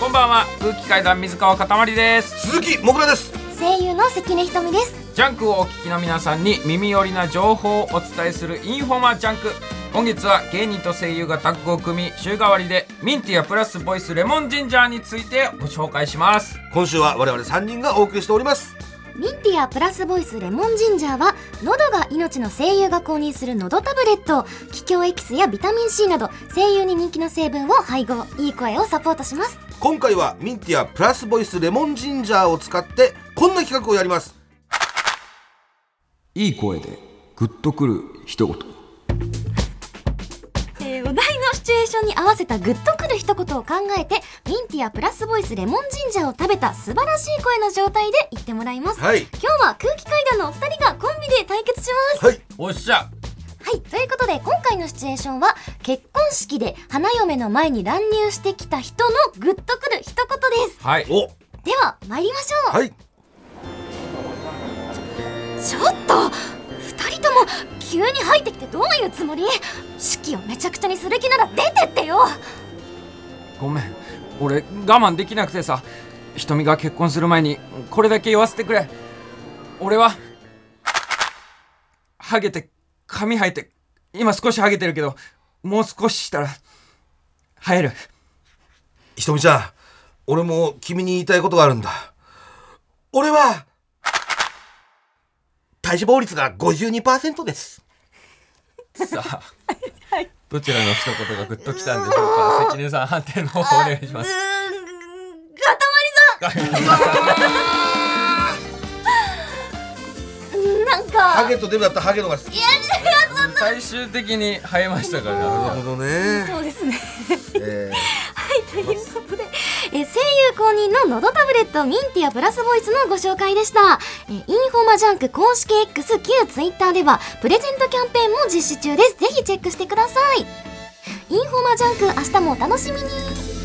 こんばんは。空気階段水川かたまりです。鈴木もぐらです。声優の関根ひとみです。ジャンクをお聞きの皆さんに耳寄りな情報をお伝えするインフォマジャンク。今月は芸人と声優がタッグを組み週替わりでミンティアプラスボイスレモンジンジャーについてご紹介します。今週は我々3人がお送りしておりますミンティアプラスボイスレモンジンジャーは喉が命の声優が購入する喉タブレット桔梗エキスやビタミン C など声優に人気の成分を配合。いい声をサポートします。今回はミンティアプラスボイスレモンジンジャーを使ってこんな企画をやります。いい声でグッとくる一言のシチュエーションに合わせたグッとくる一言を考えてミンティアプラスボイスレモンジンジャーを食べた素晴らしい声の状態で言ってもらいます、はい。今日は空気階段のお二人がコンビで対決します。はい。おっしゃはい、ということで今回のシチュエーションは結婚式で花嫁の前に乱入してきた人のグッとくる一言です。はい。お。では参りましょう、はい。ちょっと急に入ってきてどういうつもり？式をめちゃくちゃにする気なら出てってよ！ごめん。俺我慢できなくてさ。瞳が結婚する前にこれだけ言わせてくれ。俺はハゲて髪生えて今少しハゲてるけどもう少ししたら生える。ひとみちゃん俺も君に言いたいことがあるんだ。俺は体脂肪率が52%です。さあ、どちらの一言がグッときたんでしょうか？関根さん判定の方お願いします。うーんかたまりさんなんか。ハゲとデブだったらハゲのが好き。最終的に生えましたからなるほどね。そうですね。えということで、え声優公認ののどタブレットミンティアプラスボイスのご紹介でした、えインフォマジャンク公式 X 旧 Twitter ではプレゼントキャンペーンも実施中です。ぜひチェックしてください。インフォマジャンク明日もお楽しみに。